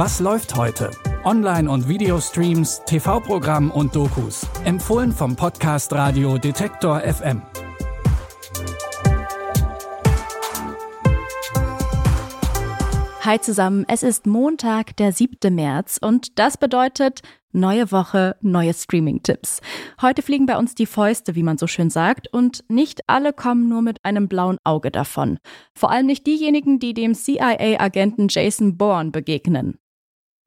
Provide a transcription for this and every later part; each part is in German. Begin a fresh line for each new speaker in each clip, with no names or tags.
Was läuft heute? Online- und Videostreams, TV-Programm und Dokus. Empfohlen vom Podcast Radio Detektor FM.
Hi zusammen, es ist Montag, der 7. März und das bedeutet neue Woche, neue Streaming-Tipps. Heute fliegen bei uns die Fäuste, wie man so schön sagt, und nicht alle kommen nur mit einem blauen Auge davon. Vor allem nicht diejenigen, die dem CIA-Agenten Jason Bourne begegnen.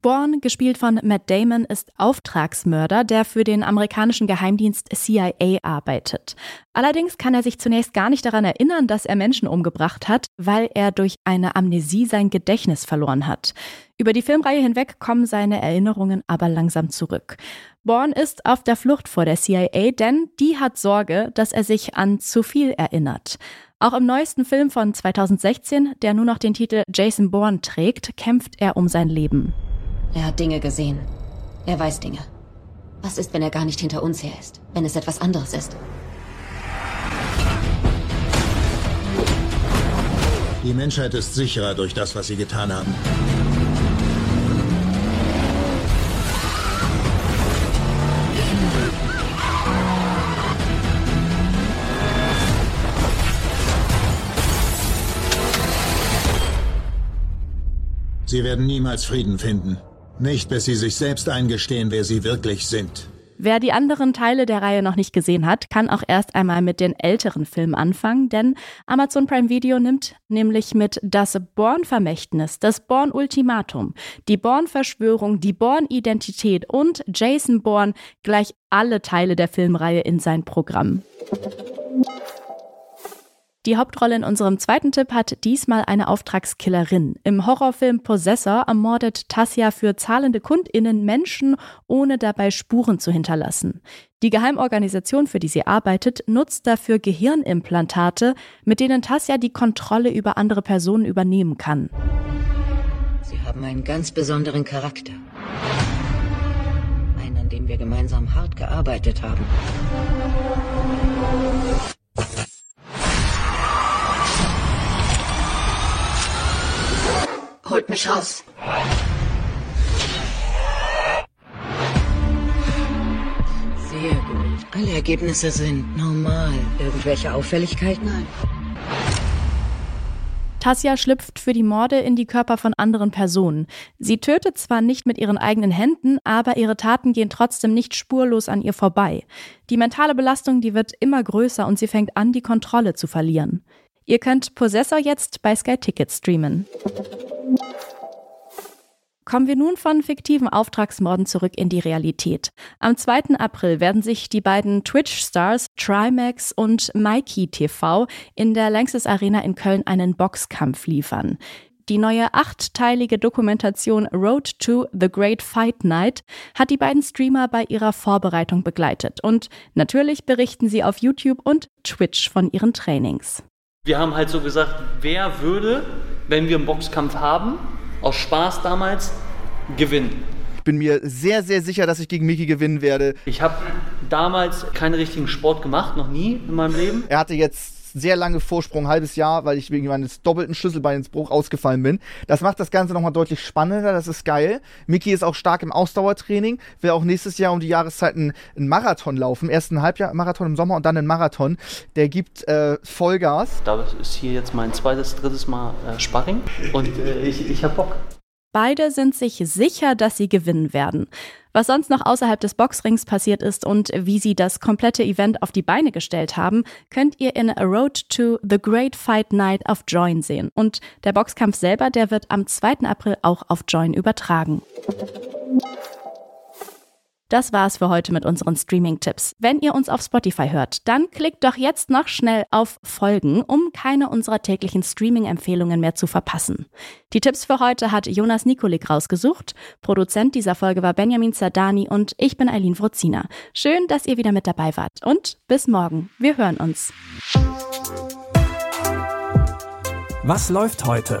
Bourne, gespielt von Matt Damon, ist Auftragsmörder, der für den amerikanischen Geheimdienst CIA arbeitet. Allerdings kann er sich zunächst gar nicht daran erinnern, dass er Menschen umgebracht hat, weil er durch eine Amnesie sein Gedächtnis verloren hat. Über die Filmreihe hinweg kommen seine Erinnerungen aber langsam zurück. Bourne ist auf der Flucht vor der CIA, denn die hat Sorge, dass er sich an zu viel erinnert. Auch im neuesten Film von 2016, der nur noch den Titel Jason Bourne trägt, kämpft er um sein Leben.
Er hat Dinge gesehen. Er weiß Dinge. Was ist, wenn er gar nicht hinter uns her ist? Wenn es etwas anderes ist?
Die Menschheit ist sicherer durch das, was sie getan haben. Sie werden niemals Frieden finden. Nicht, bis sie sich selbst eingestehen, wer sie wirklich sind.
Wer die anderen Teile der Reihe noch nicht gesehen hat, kann auch erst einmal mit den älteren Filmen anfangen, denn Amazon Prime Video nimmt nämlich mit Das Born-Vermächtnis, das Born-Ultimatum, die Born-Verschwörung, die Born-Identität und Jason Bourne gleich alle Teile der Filmreihe in sein Programm. Die Hauptrolle in unserem zweiten Tipp hat diesmal eine Auftragskillerin. Im Horrorfilm Possessor ermordet Tassia für zahlende KundInnen Menschen, ohne dabei Spuren zu hinterlassen. Die Geheimorganisation, für die sie arbeitet, nutzt dafür Gehirnimplantate, mit denen Tassia die Kontrolle über andere Personen übernehmen kann.
Sie haben einen ganz besonderen Charakter. Einen, an dem wir gemeinsam hart gearbeitet haben. Holt mich raus. Sehr gut. Alle Ergebnisse sind normal. Irgendwelche Auffälligkeiten? Nein.
Tassia schlüpft für die Morde in die Körper von anderen Personen. Sie tötet zwar nicht mit ihren eigenen Händen, aber ihre Taten gehen trotzdem nicht spurlos an ihr vorbei. Die mentale Belastung, die wird immer größer und sie fängt an, die Kontrolle zu verlieren. Ihr könnt Possessor jetzt bei Sky Ticket streamen. Kommen wir nun von fiktiven Auftragsmorden zurück in die Realität. Am 2. April werden sich die beiden Twitch-Stars Trimax und Mikey TV in der Lanxess Arena in Köln einen Boxkampf liefern. Die neue achtteilige Dokumentation Road to the Great Fight Night hat die beiden Streamer bei ihrer Vorbereitung begleitet und natürlich berichten sie auf YouTube und Twitch von ihren Trainings.
Wir haben halt so gesagt, wer würde, wenn wir einen Boxkampf haben, aus Spaß damals, gewinnen.
Ich bin mir sehr, sehr sicher, dass ich gegen Miki gewinnen werde.
Ich habe damals keinen richtigen Sport gemacht, noch nie in meinem Leben.
Er hatte jetzt sehr lange Vorsprung, halbes Jahr, weil ich wegen meines doppelten Schlüsselbeinsbruch ausgefallen bin. Das macht das Ganze nochmal deutlich spannender, das ist geil. Miki ist auch stark im Ausdauertraining, will auch nächstes Jahr um die Jahreszeiten einen Marathon laufen. Erst ein Halbjahr-Marathon im Sommer und dann einen Marathon. Der gibt äh, Vollgas.
Da ist hier jetzt mein zweites, drittes Mal äh, Sparring und äh, ich, ich hab Bock.
Beide sind sich sicher, dass sie gewinnen werden. Was sonst noch außerhalb des Boxrings passiert ist und wie sie das komplette Event auf die Beine gestellt haben, könnt ihr in A Road to the Great Fight Night auf Join sehen. Und der Boxkampf selber, der wird am 2. April auch auf Join übertragen. Das war's für heute mit unseren Streaming-Tipps. Wenn ihr uns auf Spotify hört, dann klickt doch jetzt noch schnell auf Folgen, um keine unserer täglichen Streaming-Empfehlungen mehr zu verpassen. Die Tipps für heute hat Jonas Nikolik rausgesucht. Produzent dieser Folge war Benjamin Zardani und ich bin Eileen Wrozina. Schön, dass ihr wieder mit dabei wart und bis morgen. Wir hören uns.
Was läuft heute?